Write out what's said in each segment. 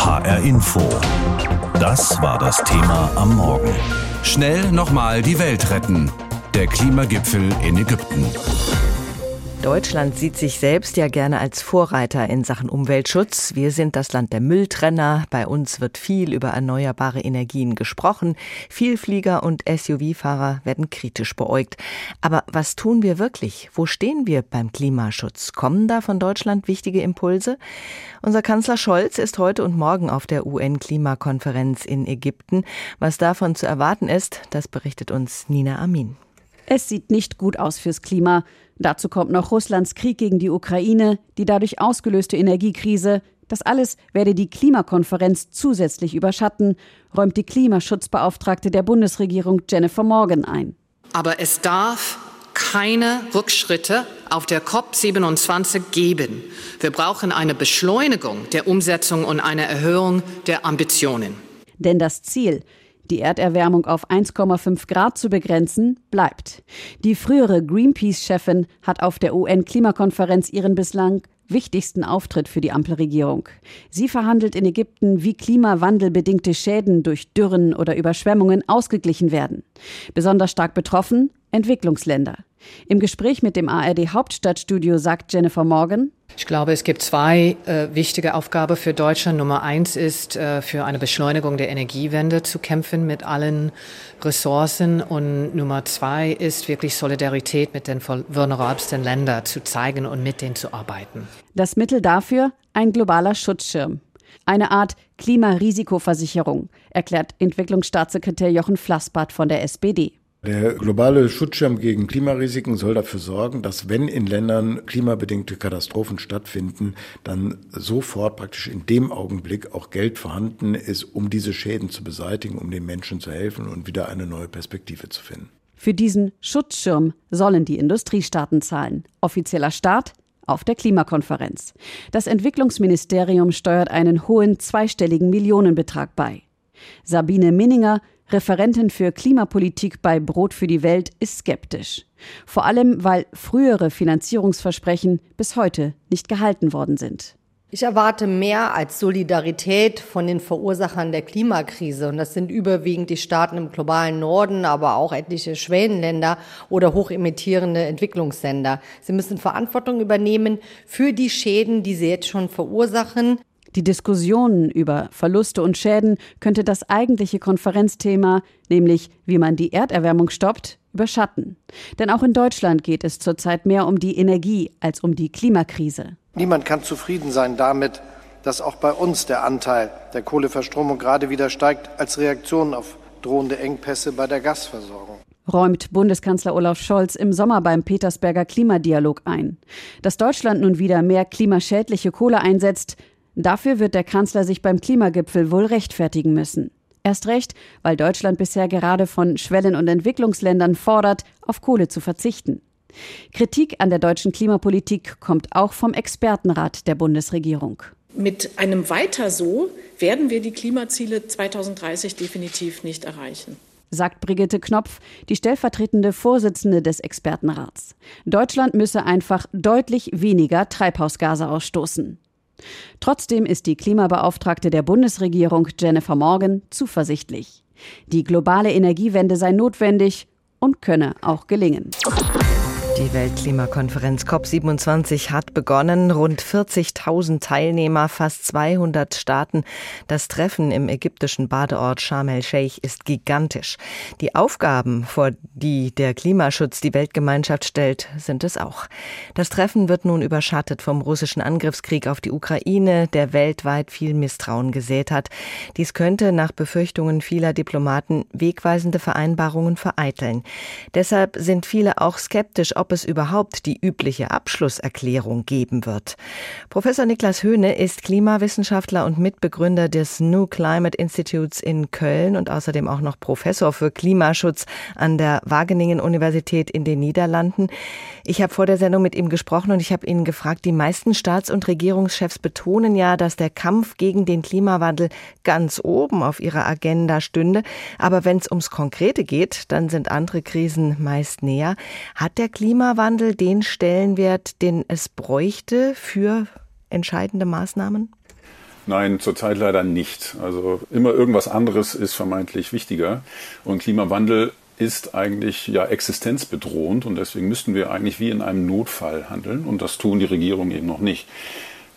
HR Info. Das war das Thema am Morgen. Schnell nochmal die Welt retten. Der Klimagipfel in Ägypten. Deutschland sieht sich selbst ja gerne als Vorreiter in Sachen Umweltschutz. Wir sind das Land der Mülltrenner. Bei uns wird viel über erneuerbare Energien gesprochen. Vielflieger und SUV-Fahrer werden kritisch beäugt. Aber was tun wir wirklich? Wo stehen wir beim Klimaschutz? Kommen da von Deutschland wichtige Impulse? Unser Kanzler Scholz ist heute und morgen auf der UN-Klimakonferenz in Ägypten. Was davon zu erwarten ist, das berichtet uns Nina Amin. Es sieht nicht gut aus fürs Klima. Dazu kommt noch Russlands Krieg gegen die Ukraine, die dadurch ausgelöste Energiekrise. Das alles werde die Klimakonferenz zusätzlich überschatten, räumt die Klimaschutzbeauftragte der Bundesregierung Jennifer Morgan ein. Aber es darf keine Rückschritte auf der COP27 geben. Wir brauchen eine Beschleunigung der Umsetzung und eine Erhöhung der Ambitionen. Denn das Ziel, die Erderwärmung auf 1,5 Grad zu begrenzen, bleibt. Die frühere Greenpeace-Chefin hat auf der UN-Klimakonferenz ihren bislang wichtigsten Auftritt für die Ampelregierung. Sie verhandelt in Ägypten, wie klimawandelbedingte Schäden durch Dürren oder Überschwemmungen ausgeglichen werden. Besonders stark betroffen Entwicklungsländer. Im Gespräch mit dem ARD Hauptstadtstudio sagt Jennifer Morgan, ich glaube, es gibt zwei äh, wichtige Aufgaben für Deutschland. Nummer eins ist, äh, für eine Beschleunigung der Energiewende zu kämpfen mit allen Ressourcen. Und Nummer zwei ist wirklich Solidarität mit den vulnerabelsten Ländern zu zeigen und mit denen zu arbeiten. Das Mittel dafür ein globaler Schutzschirm. Eine Art Klimarisikoversicherung, erklärt Entwicklungsstaatssekretär Jochen Flassbart von der SPD. Der globale Schutzschirm gegen Klimarisiken soll dafür sorgen, dass wenn in Ländern klimabedingte Katastrophen stattfinden, dann sofort praktisch in dem Augenblick auch Geld vorhanden ist, um diese Schäden zu beseitigen, um den Menschen zu helfen und wieder eine neue Perspektive zu finden. Für diesen Schutzschirm sollen die Industriestaaten zahlen. Offizieller Start auf der Klimakonferenz. Das Entwicklungsministerium steuert einen hohen zweistelligen Millionenbetrag bei. Sabine Minninger Referentin für Klimapolitik bei Brot für die Welt, ist skeptisch. Vor allem, weil frühere Finanzierungsversprechen bis heute nicht gehalten worden sind. Ich erwarte mehr als Solidarität von den Verursachern der Klimakrise. Und das sind überwiegend die Staaten im globalen Norden, aber auch etliche Schwellenländer oder hochemittierende Entwicklungsländer. Sie müssen Verantwortung übernehmen für die Schäden, die sie jetzt schon verursachen. Die Diskussionen über Verluste und Schäden könnte das eigentliche Konferenzthema, nämlich wie man die Erderwärmung stoppt, überschatten. Denn auch in Deutschland geht es zurzeit mehr um die Energie als um die Klimakrise. Niemand kann zufrieden sein damit, dass auch bei uns der Anteil der Kohleverstromung gerade wieder steigt als Reaktion auf drohende Engpässe bei der Gasversorgung räumt Bundeskanzler Olaf Scholz im Sommer beim Petersberger Klimadialog ein. Dass Deutschland nun wieder mehr klimaschädliche Kohle einsetzt, Dafür wird der Kanzler sich beim Klimagipfel wohl rechtfertigen müssen. Erst recht, weil Deutschland bisher gerade von Schwellen- und Entwicklungsländern fordert, auf Kohle zu verzichten. Kritik an der deutschen Klimapolitik kommt auch vom Expertenrat der Bundesregierung. Mit einem Weiter so werden wir die Klimaziele 2030 definitiv nicht erreichen sagt Brigitte Knopf, die stellvertretende Vorsitzende des Expertenrats. Deutschland müsse einfach deutlich weniger Treibhausgase ausstoßen. Trotzdem ist die Klimabeauftragte der Bundesregierung Jennifer Morgan zuversichtlich. Die globale Energiewende sei notwendig und könne auch gelingen. Die Weltklimakonferenz COP27 hat begonnen. Rund 40.000 Teilnehmer, fast 200 Staaten. Das Treffen im ägyptischen Badeort Sharm el-Sheikh ist gigantisch. Die Aufgaben, vor die der Klimaschutz die Weltgemeinschaft stellt, sind es auch. Das Treffen wird nun überschattet vom russischen Angriffskrieg auf die Ukraine, der weltweit viel Misstrauen gesät hat. Dies könnte nach Befürchtungen vieler Diplomaten wegweisende Vereinbarungen vereiteln. Deshalb sind viele auch skeptisch, ob ob es überhaupt die übliche Abschlusserklärung geben wird. Professor Niklas Höhne ist Klimawissenschaftler und Mitbegründer des New Climate Institutes in Köln und außerdem auch noch Professor für Klimaschutz an der Wageningen Universität in den Niederlanden. Ich habe vor der Sendung mit ihm gesprochen und ich habe ihn gefragt, die meisten Staats- und Regierungschefs betonen ja, dass der Kampf gegen den Klimawandel ganz oben auf ihrer Agenda stünde. Aber wenn es ums Konkrete geht, dann sind andere Krisen meist näher. Hat der Klima Klimawandel den Stellenwert, den es bräuchte für entscheidende Maßnahmen? Nein, zurzeit leider nicht. Also immer irgendwas anderes ist vermeintlich wichtiger. Und Klimawandel ist eigentlich ja existenzbedrohend und deswegen müssten wir eigentlich wie in einem Notfall handeln und das tun die Regierungen eben noch nicht.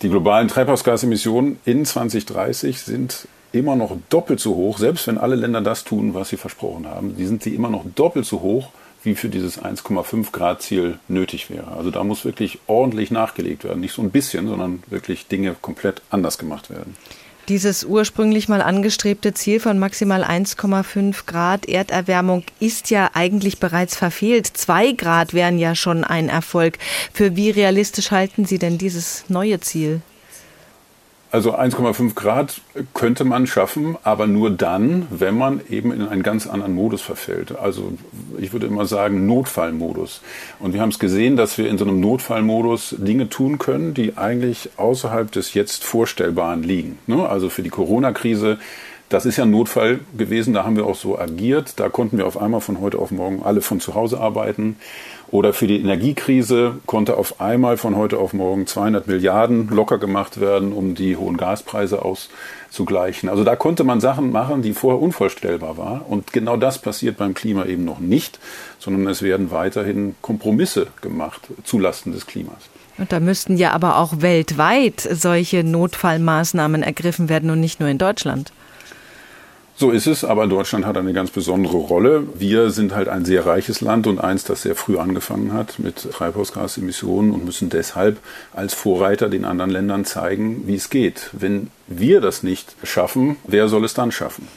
Die globalen Treibhausgasemissionen in 2030 sind immer noch doppelt so hoch, selbst wenn alle Länder das tun, was sie versprochen haben, die sind sie immer noch doppelt so hoch, wie für dieses 1,5 Grad Ziel nötig wäre. Also da muss wirklich ordentlich nachgelegt werden, nicht so ein bisschen, sondern wirklich Dinge komplett anders gemacht werden. Dieses ursprünglich mal angestrebte Ziel von maximal 1,5 Grad Erderwärmung ist ja eigentlich bereits verfehlt. Zwei Grad wären ja schon ein Erfolg. Für wie realistisch halten Sie denn dieses neue Ziel? Also 1,5 Grad könnte man schaffen, aber nur dann, wenn man eben in einen ganz anderen Modus verfällt. Also ich würde immer sagen Notfallmodus. Und wir haben es gesehen, dass wir in so einem Notfallmodus Dinge tun können, die eigentlich außerhalb des jetzt Vorstellbaren liegen. Ne? Also für die Corona-Krise das ist ja ein Notfall gewesen, da haben wir auch so agiert. Da konnten wir auf einmal von heute auf morgen alle von zu Hause arbeiten. Oder für die Energiekrise konnte auf einmal von heute auf morgen 200 Milliarden locker gemacht werden, um die hohen Gaspreise auszugleichen. Also da konnte man Sachen machen, die vorher unvorstellbar waren. Und genau das passiert beim Klima eben noch nicht, sondern es werden weiterhin Kompromisse gemacht zulasten des Klimas. Und da müssten ja aber auch weltweit solche Notfallmaßnahmen ergriffen werden und nicht nur in Deutschland. So ist es, aber Deutschland hat eine ganz besondere Rolle. Wir sind halt ein sehr reiches Land und eins, das sehr früh angefangen hat mit Treibhausgasemissionen und müssen deshalb als Vorreiter den anderen Ländern zeigen, wie es geht. Wenn wir das nicht schaffen, wer soll es dann schaffen?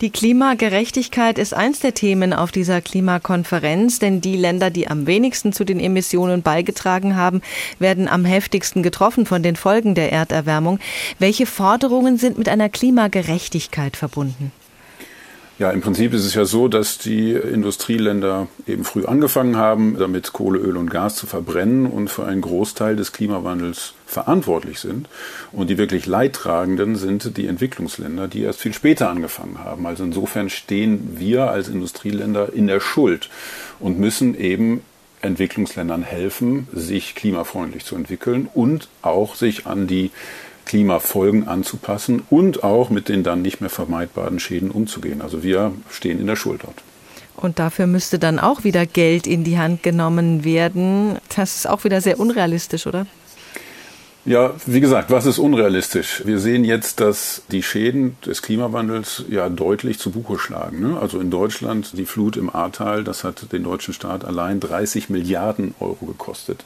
Die Klimagerechtigkeit ist eins der Themen auf dieser Klimakonferenz, denn die Länder, die am wenigsten zu den Emissionen beigetragen haben, werden am heftigsten getroffen von den Folgen der Erderwärmung. Welche Forderungen sind mit einer Klimagerechtigkeit verbunden? Ja, im Prinzip ist es ja so, dass die Industrieländer eben früh angefangen haben, damit Kohle, Öl und Gas zu verbrennen und für einen Großteil des Klimawandels verantwortlich sind. Und die wirklich Leidtragenden sind die Entwicklungsländer, die erst viel später angefangen haben. Also insofern stehen wir als Industrieländer in der Schuld und müssen eben Entwicklungsländern helfen, sich klimafreundlich zu entwickeln und auch sich an die Klimafolgen anzupassen und auch mit den dann nicht mehr vermeidbaren Schäden umzugehen. Also wir stehen in der Schuld dort. Und dafür müsste dann auch wieder Geld in die Hand genommen werden. Das ist auch wieder sehr unrealistisch, oder? Ja, wie gesagt, was ist unrealistisch? Wir sehen jetzt, dass die Schäden des Klimawandels ja deutlich zu Buche schlagen. Ne? Also in Deutschland die Flut im Ahrtal, das hat den deutschen Staat allein 30 Milliarden Euro gekostet.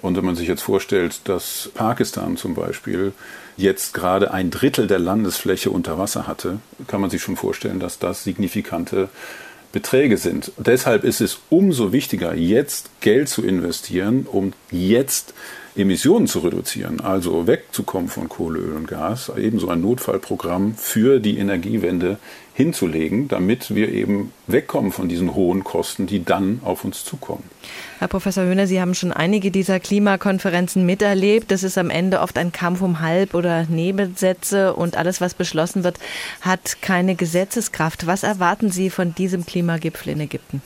Und wenn man sich jetzt vorstellt, dass Pakistan zum Beispiel jetzt gerade ein Drittel der Landesfläche unter Wasser hatte, kann man sich schon vorstellen, dass das signifikante Beträge sind. Deshalb ist es umso wichtiger, jetzt Geld zu investieren, um jetzt Emissionen zu reduzieren, also wegzukommen von Kohle, Öl und Gas, ebenso ein Notfallprogramm für die Energiewende hinzulegen, damit wir eben wegkommen von diesen hohen Kosten, die dann auf uns zukommen. Herr Professor Höhner, Sie haben schon einige dieser Klimakonferenzen miterlebt. Das ist am Ende oft ein Kampf um Halb- oder Nebensätze und alles, was beschlossen wird, hat keine Gesetzeskraft. Was erwarten Sie von diesem Klimagipfel in Ägypten?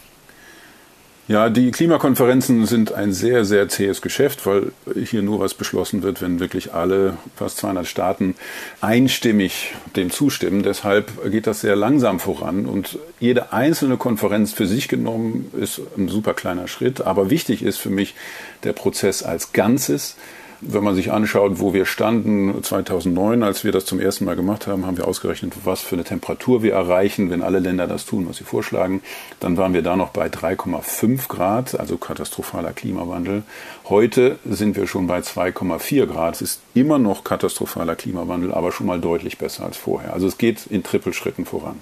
Ja, die Klimakonferenzen sind ein sehr, sehr zähes Geschäft, weil hier nur was beschlossen wird, wenn wirklich alle fast 200 Staaten einstimmig dem zustimmen. Deshalb geht das sehr langsam voran und jede einzelne Konferenz für sich genommen ist ein super kleiner Schritt. Aber wichtig ist für mich der Prozess als Ganzes. Wenn man sich anschaut, wo wir standen 2009, als wir das zum ersten Mal gemacht haben, haben wir ausgerechnet, was für eine Temperatur wir erreichen, wenn alle Länder das tun, was sie vorschlagen. Dann waren wir da noch bei 3,5 Grad, also katastrophaler Klimawandel. Heute sind wir schon bei 2,4 Grad. Es ist immer noch katastrophaler Klimawandel, aber schon mal deutlich besser als vorher. Also es geht in Trippelschritten voran.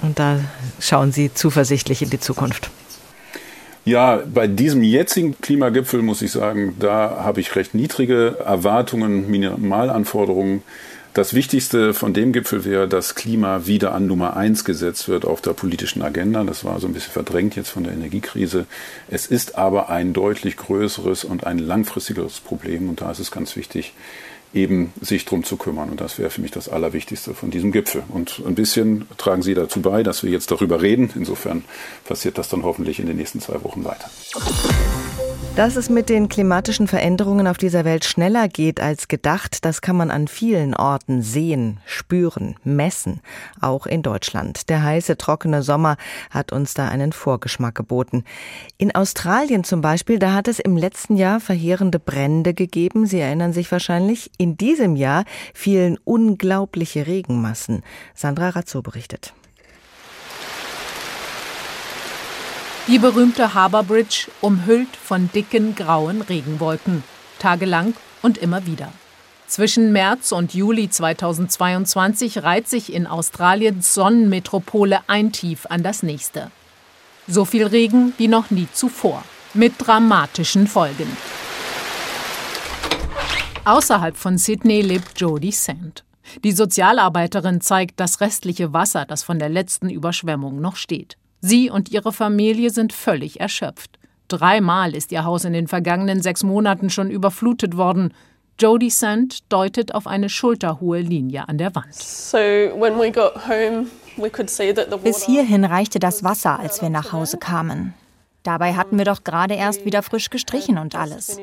Und da schauen Sie zuversichtlich in die Zukunft. Ja, bei diesem jetzigen Klimagipfel muss ich sagen, da habe ich recht niedrige Erwartungen, Minimalanforderungen. Das Wichtigste von dem Gipfel wäre, dass Klima wieder an Nummer eins gesetzt wird auf der politischen Agenda. Das war so ein bisschen verdrängt jetzt von der Energiekrise. Es ist aber ein deutlich größeres und ein langfristigeres Problem. Und da ist es ganz wichtig, eben sich drum zu kümmern. Und das wäre für mich das Allerwichtigste von diesem Gipfel. Und ein bisschen tragen Sie dazu bei, dass wir jetzt darüber reden. Insofern passiert das dann hoffentlich in den nächsten zwei Wochen weiter. Dass es mit den klimatischen Veränderungen auf dieser Welt schneller geht als gedacht, das kann man an vielen Orten sehen, spüren, messen, auch in Deutschland. Der heiße, trockene Sommer hat uns da einen Vorgeschmack geboten. In Australien zum Beispiel, da hat es im letzten Jahr verheerende Brände gegeben. Sie erinnern sich wahrscheinlich. In diesem Jahr fielen unglaubliche Regenmassen. Sandra Razzo berichtet. Die berühmte Harbour Bridge umhüllt von dicken grauen Regenwolken, tagelang und immer wieder. Zwischen März und Juli 2022 reiht sich in Australiens Sonnenmetropole ein Tief an das nächste. So viel Regen wie noch nie zuvor, mit dramatischen Folgen. Außerhalb von Sydney lebt Jodie Sand. Die Sozialarbeiterin zeigt das restliche Wasser, das von der letzten Überschwemmung noch steht. Sie und ihre Familie sind völlig erschöpft. Dreimal ist ihr Haus in den vergangenen sechs Monaten schon überflutet worden. Jodie Sand deutet auf eine schulterhohe Linie an der Wand. Bis hierhin reichte das Wasser, als wir nach Hause kamen. Dabei hatten wir doch gerade erst wieder frisch gestrichen und alles.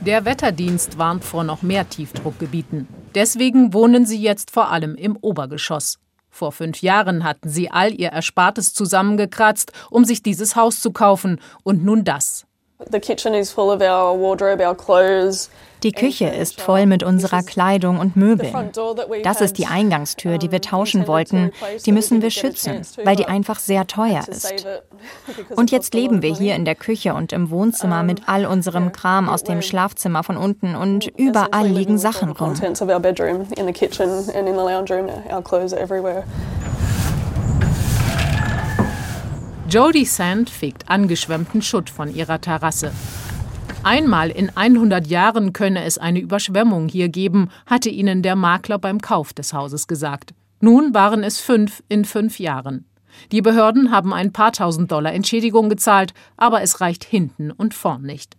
Der Wetterdienst warnt vor noch mehr Tiefdruckgebieten. Deswegen wohnen sie jetzt vor allem im Obergeschoss. Vor fünf Jahren hatten sie all ihr Erspartes zusammengekratzt, um sich dieses Haus zu kaufen, und nun das. Die Küche ist voll mit unserer Kleidung und Möbeln. Das ist die Eingangstür, die wir tauschen wollten. Die müssen wir schützen, weil die einfach sehr teuer ist. Und jetzt leben wir hier in der Küche und im Wohnzimmer mit all unserem Kram aus dem Schlafzimmer von unten und überall liegen Sachen rum. Jodie Sand fegt angeschwemmten Schutt von ihrer Terrasse. Einmal in 100 Jahren könne es eine Überschwemmung hier geben, hatte ihnen der Makler beim Kauf des Hauses gesagt. Nun waren es fünf in fünf Jahren. Die Behörden haben ein paar tausend Dollar Entschädigung gezahlt, aber es reicht hinten und vorn nicht.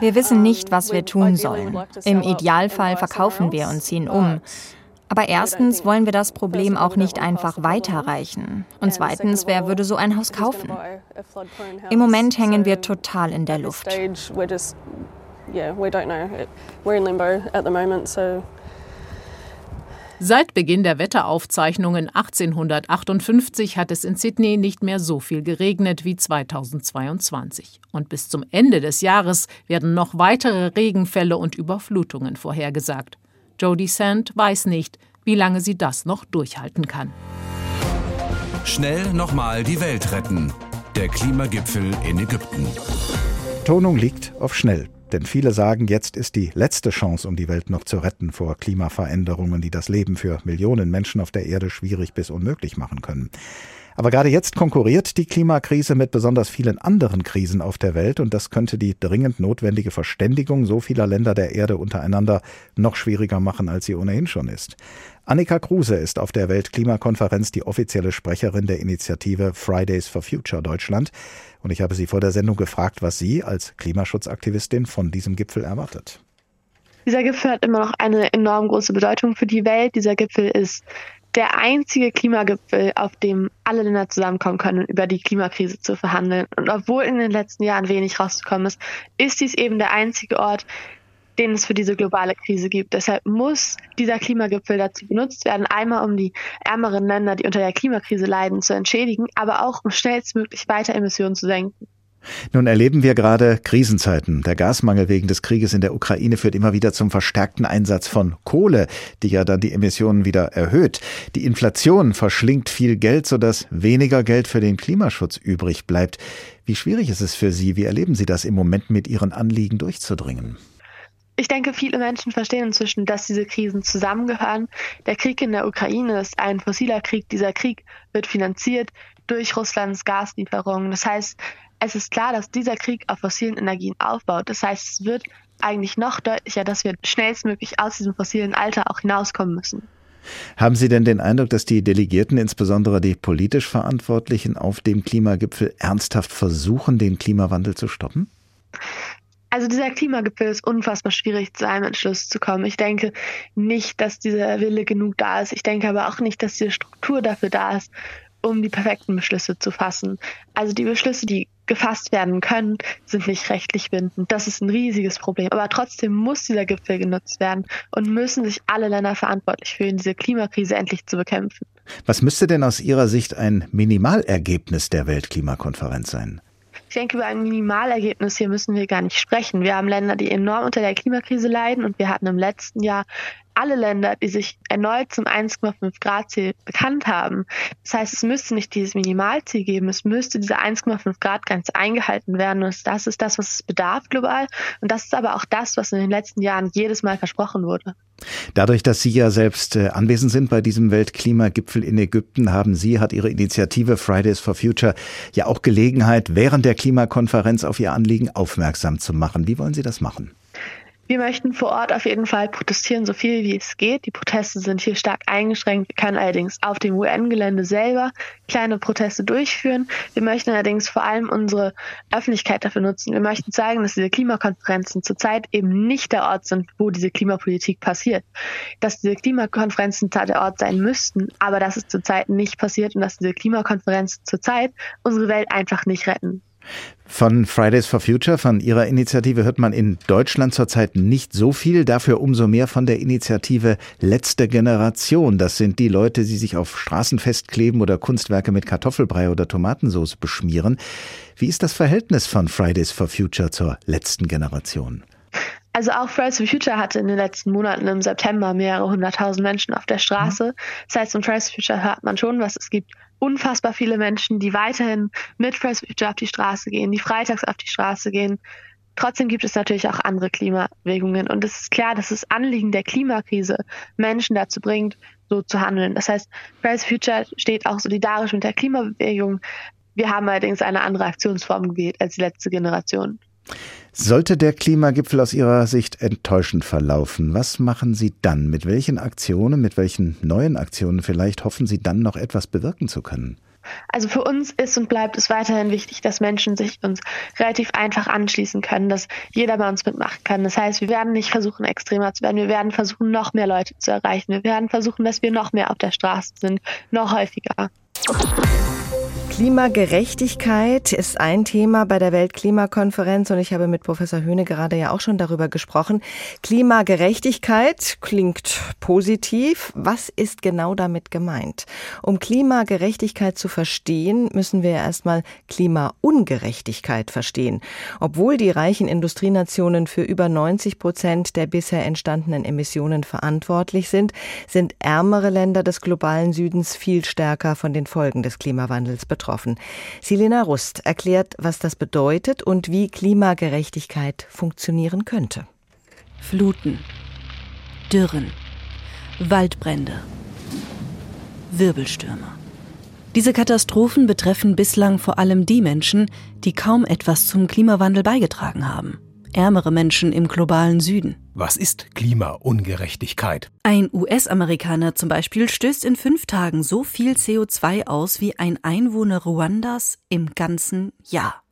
Wir wissen nicht, was wir tun sollen. Im Idealfall verkaufen wir und ziehen um. Aber erstens wollen wir das Problem auch nicht einfach weiterreichen. Und zweitens, wer würde so ein Haus kaufen? Im Moment hängen wir total in der Luft. Seit Beginn der Wetteraufzeichnungen 1858 hat es in Sydney nicht mehr so viel geregnet wie 2022. Und bis zum Ende des Jahres werden noch weitere Regenfälle und Überflutungen vorhergesagt. Jodie Sand weiß nicht, wie lange sie das noch durchhalten kann. Schnell nochmal die Welt retten. Der Klimagipfel in Ägypten. Tonung liegt auf schnell. Denn viele sagen, jetzt ist die letzte Chance, um die Welt noch zu retten vor Klimaveränderungen, die das Leben für Millionen Menschen auf der Erde schwierig bis unmöglich machen können. Aber gerade jetzt konkurriert die Klimakrise mit besonders vielen anderen Krisen auf der Welt und das könnte die dringend notwendige Verständigung so vieler Länder der Erde untereinander noch schwieriger machen, als sie ohnehin schon ist. Annika Kruse ist auf der Weltklimakonferenz die offizielle Sprecherin der Initiative Fridays for Future Deutschland. Und ich habe sie vor der Sendung gefragt, was sie als Klimaschutzaktivistin von diesem Gipfel erwartet. Dieser Gipfel hat immer noch eine enorm große Bedeutung für die Welt. Dieser Gipfel ist der einzige Klimagipfel, auf dem alle Länder zusammenkommen können, über die Klimakrise zu verhandeln. Und obwohl in den letzten Jahren wenig rausgekommen ist, ist dies eben der einzige Ort, den es für diese globale Krise gibt. Deshalb muss dieser Klimagipfel dazu benutzt werden, einmal um die ärmeren Länder, die unter der Klimakrise leiden, zu entschädigen, aber auch um schnellstmöglich weiter Emissionen zu senken. Nun erleben wir gerade Krisenzeiten. Der Gasmangel wegen des Krieges in der Ukraine führt immer wieder zum verstärkten Einsatz von Kohle, die ja dann die Emissionen wieder erhöht. Die Inflation verschlingt viel Geld, sodass weniger Geld für den Klimaschutz übrig bleibt. Wie schwierig ist es für Sie? Wie erleben Sie das im Moment mit Ihren Anliegen durchzudringen? Ich denke, viele Menschen verstehen inzwischen, dass diese Krisen zusammengehören. Der Krieg in der Ukraine ist ein fossiler Krieg. Dieser Krieg wird finanziert durch Russlands Gaslieferungen. Das heißt, es ist klar, dass dieser Krieg auf fossilen Energien aufbaut. Das heißt, es wird eigentlich noch deutlicher, dass wir schnellstmöglich aus diesem fossilen Alter auch hinauskommen müssen. Haben Sie denn den Eindruck, dass die Delegierten, insbesondere die politisch Verantwortlichen auf dem Klimagipfel, ernsthaft versuchen, den Klimawandel zu stoppen? Also dieser Klimagipfel ist unfassbar schwierig, zu einem Entschluss zu kommen. Ich denke nicht, dass dieser Wille genug da ist. Ich denke aber auch nicht, dass diese Struktur dafür da ist, um die perfekten Beschlüsse zu fassen. Also die Beschlüsse, die gefasst werden können, sind nicht rechtlich bindend. Das ist ein riesiges Problem. Aber trotzdem muss dieser Gipfel genutzt werden und müssen sich alle Länder verantwortlich fühlen, diese Klimakrise endlich zu bekämpfen. Was müsste denn aus Ihrer Sicht ein Minimalergebnis der Weltklimakonferenz sein? Ich denke, über ein Minimalergebnis hier müssen wir gar nicht sprechen. Wir haben Länder, die enorm unter der Klimakrise leiden und wir hatten im letzten Jahr alle Länder, die sich erneut zum 1,5 Grad Ziel bekannt haben. Das heißt, es müsste nicht dieses Minimalziel geben, es müsste diese 1,5 Grad Grenze eingehalten werden. Und das ist das, was es bedarf global. Und das ist aber auch das, was in den letzten Jahren jedes Mal versprochen wurde. Dadurch, dass Sie ja selbst äh, anwesend sind bei diesem Weltklimagipfel in Ägypten, haben Sie, hat Ihre Initiative Fridays for Future ja auch Gelegenheit, während der Klimakonferenz auf Ihr Anliegen aufmerksam zu machen. Wie wollen Sie das machen? Wir möchten vor Ort auf jeden Fall protestieren, so viel wie es geht. Die Proteste sind hier stark eingeschränkt. Wir können allerdings auf dem UN-Gelände selber kleine Proteste durchführen. Wir möchten allerdings vor allem unsere Öffentlichkeit dafür nutzen. Wir möchten zeigen, dass diese Klimakonferenzen zurzeit eben nicht der Ort sind, wo diese Klimapolitik passiert. Dass diese Klimakonferenzen zwar der Ort sein müssten, aber dass es zurzeit nicht passiert und dass diese Klimakonferenzen zurzeit unsere Welt einfach nicht retten. Von Fridays for Future, von Ihrer Initiative hört man in Deutschland zurzeit nicht so viel, dafür umso mehr von der Initiative Letzte Generation. Das sind die Leute, die sich auf Straßen festkleben oder Kunstwerke mit Kartoffelbrei oder Tomatensauce beschmieren. Wie ist das Verhältnis von Fridays for Future zur letzten Generation? Also auch Fridays for Future hatte in den letzten Monaten im September mehrere hunderttausend Menschen auf der Straße. Das heißt, von Fridays for Future hört man schon, was es gibt unfassbar viele Menschen, die weiterhin mit Fridays for Future auf die Straße gehen, die freitags auf die Straße gehen. Trotzdem gibt es natürlich auch andere Klimabewegungen. Und es ist klar, dass das Anliegen der Klimakrise Menschen dazu bringt, so zu handeln. Das heißt, Fridays for Future steht auch solidarisch mit der Klimabewegung. Wir haben allerdings eine andere Aktionsform gewählt als die letzte Generation. Sollte der Klimagipfel aus Ihrer Sicht enttäuschend verlaufen, was machen Sie dann? Mit welchen Aktionen, mit welchen neuen Aktionen vielleicht hoffen Sie dann noch etwas bewirken zu können? Also für uns ist und bleibt es weiterhin wichtig, dass Menschen sich uns relativ einfach anschließen können, dass jeder bei uns mitmachen kann. Das heißt, wir werden nicht versuchen, extremer zu werden. Wir werden versuchen, noch mehr Leute zu erreichen. Wir werden versuchen, dass wir noch mehr auf der Straße sind, noch häufiger. Klimagerechtigkeit ist ein Thema bei der Weltklimakonferenz und ich habe mit Professor Höhne gerade ja auch schon darüber gesprochen. Klimagerechtigkeit klingt positiv. Was ist genau damit gemeint? Um Klimagerechtigkeit zu verstehen, müssen wir erstmal Klimaungerechtigkeit verstehen. Obwohl die reichen Industrienationen für über 90 Prozent der bisher entstandenen Emissionen verantwortlich sind, sind ärmere Länder des globalen Südens viel stärker von den Folgen des Klimawandels betroffen betroffen. Silena Rust erklärt, was das bedeutet und wie Klimagerechtigkeit funktionieren könnte. Fluten, Dürren, Waldbrände, Wirbelstürme. Diese Katastrophen betreffen bislang vor allem die Menschen, die kaum etwas zum Klimawandel beigetragen haben ärmere Menschen im globalen Süden. Was ist Klimaungerechtigkeit? Ein US-Amerikaner zum Beispiel stößt in fünf Tagen so viel CO2 aus wie ein Einwohner Ruandas im ganzen Jahr.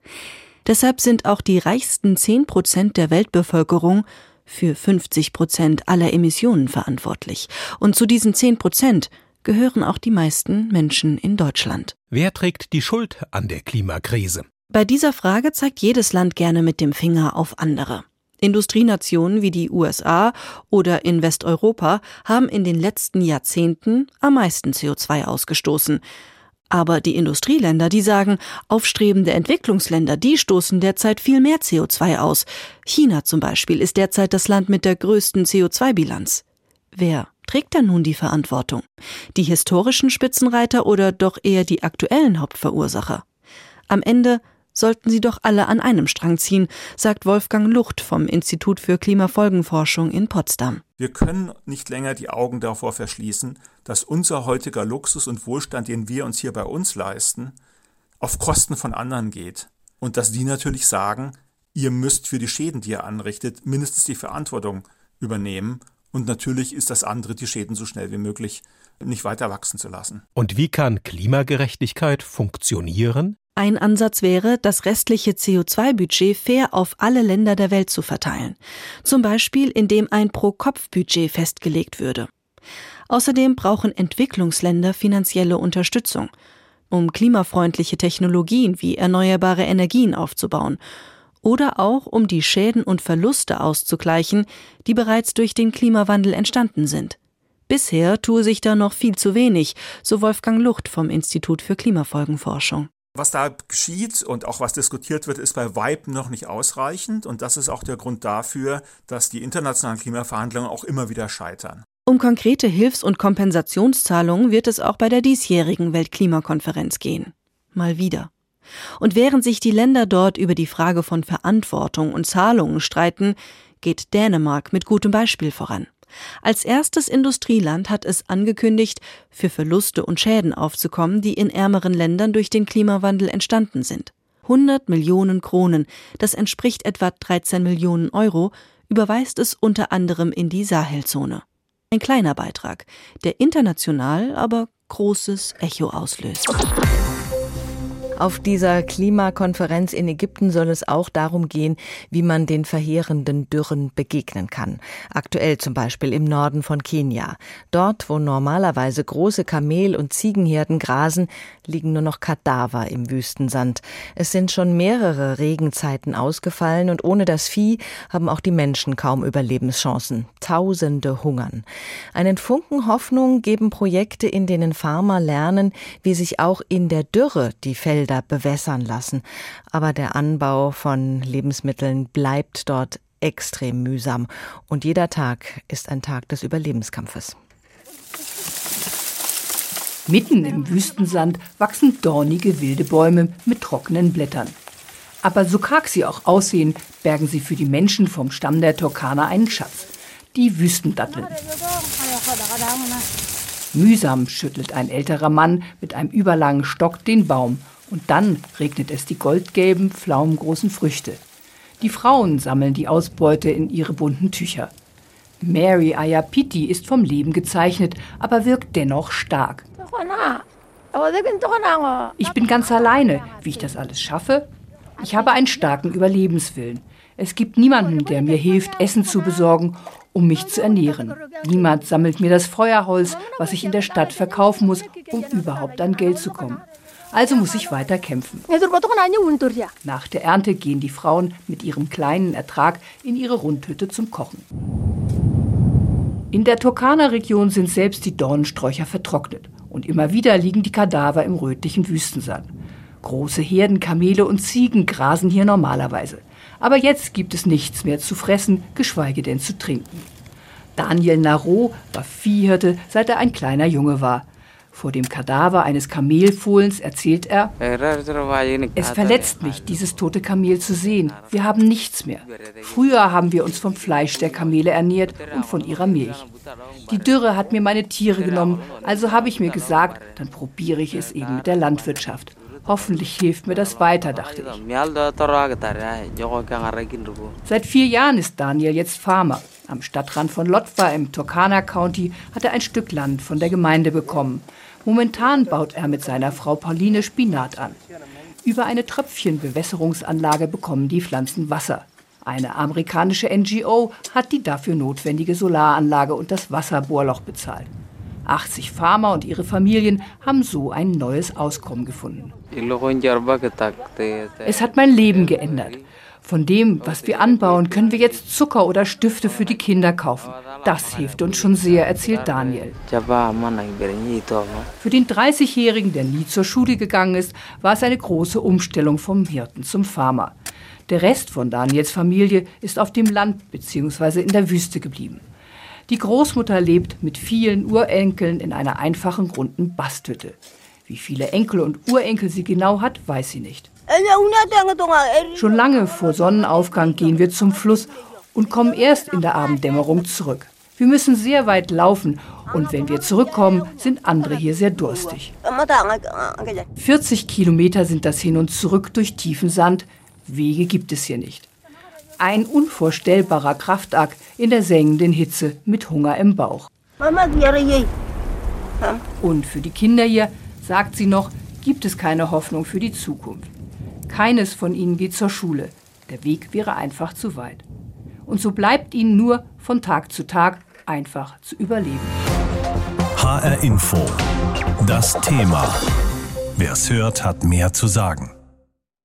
Deshalb sind auch die reichsten 10 Prozent der Weltbevölkerung für 50 Prozent aller Emissionen verantwortlich. Und zu diesen 10 Prozent gehören auch die meisten Menschen in Deutschland. Wer trägt die Schuld an der Klimakrise? Bei dieser Frage zeigt jedes Land gerne mit dem Finger auf andere. Industrienationen wie die USA oder in Westeuropa haben in den letzten Jahrzehnten am meisten CO2 ausgestoßen. Aber die Industrieländer, die sagen, aufstrebende Entwicklungsländer, die stoßen derzeit viel mehr CO2 aus. China zum Beispiel ist derzeit das Land mit der größten CO2-Bilanz. Wer trägt denn nun die Verantwortung? Die historischen Spitzenreiter oder doch eher die aktuellen Hauptverursacher? Am Ende sollten sie doch alle an einem Strang ziehen, sagt Wolfgang Lucht vom Institut für Klimafolgenforschung in Potsdam. Wir können nicht länger die Augen davor verschließen, dass unser heutiger Luxus und Wohlstand, den wir uns hier bei uns leisten, auf Kosten von anderen geht. Und dass die natürlich sagen, ihr müsst für die Schäden, die ihr anrichtet, mindestens die Verantwortung übernehmen. Und natürlich ist das andere, die Schäden so schnell wie möglich nicht weiter wachsen zu lassen. Und wie kann Klimagerechtigkeit funktionieren? Ein Ansatz wäre, das restliche CO2-Budget fair auf alle Länder der Welt zu verteilen. Zum Beispiel, indem ein Pro-Kopf-Budget festgelegt würde. Außerdem brauchen Entwicklungsländer finanzielle Unterstützung. um klimafreundliche Technologien wie erneuerbare Energien aufzubauen oder auch um die Schäden und Verluste auszugleichen, die bereits durch den Klimawandel entstanden sind. Bisher tue sich da noch viel zu wenig, so Wolfgang Lucht vom Institut für Klimafolgenforschung. Was da geschieht und auch was diskutiert wird, ist bei WIPE noch nicht ausreichend. Und das ist auch der Grund dafür, dass die internationalen Klimaverhandlungen auch immer wieder scheitern. Um konkrete Hilfs- und Kompensationszahlungen wird es auch bei der diesjährigen Weltklimakonferenz gehen. Mal wieder. Und während sich die Länder dort über die Frage von Verantwortung und Zahlungen streiten, geht Dänemark mit gutem Beispiel voran. Als erstes Industrieland hat es angekündigt, für Verluste und Schäden aufzukommen, die in ärmeren Ländern durch den Klimawandel entstanden sind. 100 Millionen Kronen, das entspricht etwa 13 Millionen Euro, überweist es unter anderem in die Sahelzone. Ein kleiner Beitrag, der international aber großes Echo auslöst. Auf dieser Klimakonferenz in Ägypten soll es auch darum gehen, wie man den verheerenden Dürren begegnen kann. Aktuell zum Beispiel im Norden von Kenia. Dort, wo normalerweise große Kamel- und Ziegenherden grasen, liegen nur noch Kadaver im Wüstensand. Es sind schon mehrere Regenzeiten ausgefallen und ohne das Vieh haben auch die Menschen kaum Überlebenschancen. Tausende hungern. Einen Funken Hoffnung geben Projekte, in denen Farmer lernen, wie sich auch in der Dürre die Felder bewässern lassen. Aber der Anbau von Lebensmitteln bleibt dort extrem mühsam. Und jeder Tag ist ein Tag des Überlebenskampfes. Mitten im Wüstensand wachsen dornige wilde Bäume mit trockenen Blättern. Aber so karg sie auch aussehen, bergen sie für die Menschen vom Stamm der Turkaner einen Schatz. Die Wüstendatteln. Mühsam schüttelt ein älterer Mann mit einem überlangen Stock den Baum und dann regnet es die goldgelben, pflaumengroßen Früchte. Die Frauen sammeln die Ausbeute in ihre bunten Tücher. Mary Ayapiti ist vom Leben gezeichnet, aber wirkt dennoch stark. Ich bin ganz alleine. Wie ich das alles schaffe? Ich habe einen starken Überlebenswillen. Es gibt niemanden, der mir hilft, Essen zu besorgen, um mich zu ernähren. Niemand sammelt mir das Feuerholz, was ich in der Stadt verkaufen muss, um überhaupt an Geld zu kommen. Also muss ich weiter kämpfen. Nach der Ernte gehen die Frauen mit ihrem kleinen Ertrag in ihre Rundhütte zum Kochen. In der Turkana-Region sind selbst die Dornensträucher vertrocknet und immer wieder liegen die Kadaver im rötlichen Wüstensand. Große Herden Kamele und Ziegen grasen hier normalerweise. Aber jetzt gibt es nichts mehr zu fressen, geschweige denn zu trinken. Daniel Narot war Viehhirte, seit er ein kleiner Junge war. Vor dem Kadaver eines Kamelfohlens erzählt er, es verletzt mich, dieses tote Kamel zu sehen. Wir haben nichts mehr. Früher haben wir uns vom Fleisch der Kamele ernährt und von ihrer Milch. Die Dürre hat mir meine Tiere genommen, also habe ich mir gesagt, dann probiere ich es eben mit der Landwirtschaft. Hoffentlich hilft mir das weiter, dachte ich. Seit vier Jahren ist Daniel jetzt Farmer. Am Stadtrand von Lotwa im Turkana County hat er ein Stück Land von der Gemeinde bekommen. Momentan baut er mit seiner Frau Pauline Spinat an. Über eine Tröpfchenbewässerungsanlage bekommen die Pflanzen Wasser. Eine amerikanische NGO hat die dafür notwendige Solaranlage und das Wasserbohrloch bezahlt. 80 Farmer und ihre Familien haben so ein neues Auskommen gefunden. Es hat mein Leben geändert. Von dem, was wir anbauen, können wir jetzt Zucker oder Stifte für die Kinder kaufen. Das hilft uns schon sehr, erzählt Daniel. Für den 30-Jährigen, der nie zur Schule gegangen ist, war es eine große Umstellung vom Hirten zum Farmer. Der Rest von Daniels Familie ist auf dem Land bzw. in der Wüste geblieben. Die Großmutter lebt mit vielen Urenkeln in einer einfachen, runden Basthütte. Wie viele Enkel und Urenkel sie genau hat, weiß sie nicht. Schon lange vor Sonnenaufgang gehen wir zum Fluss und kommen erst in der Abenddämmerung zurück. Wir müssen sehr weit laufen und wenn wir zurückkommen, sind andere hier sehr durstig. 40 Kilometer sind das hin und zurück durch tiefen Sand. Wege gibt es hier nicht. Ein unvorstellbarer Kraftakt in der sengenden Hitze mit Hunger im Bauch. Und für die Kinder hier, sagt sie noch, gibt es keine Hoffnung für die Zukunft. Keines von ihnen geht zur Schule. Der Weg wäre einfach zu weit. Und so bleibt ihnen nur von Tag zu Tag einfach zu überleben. HR Info. Das Thema. Wer es hört, hat mehr zu sagen.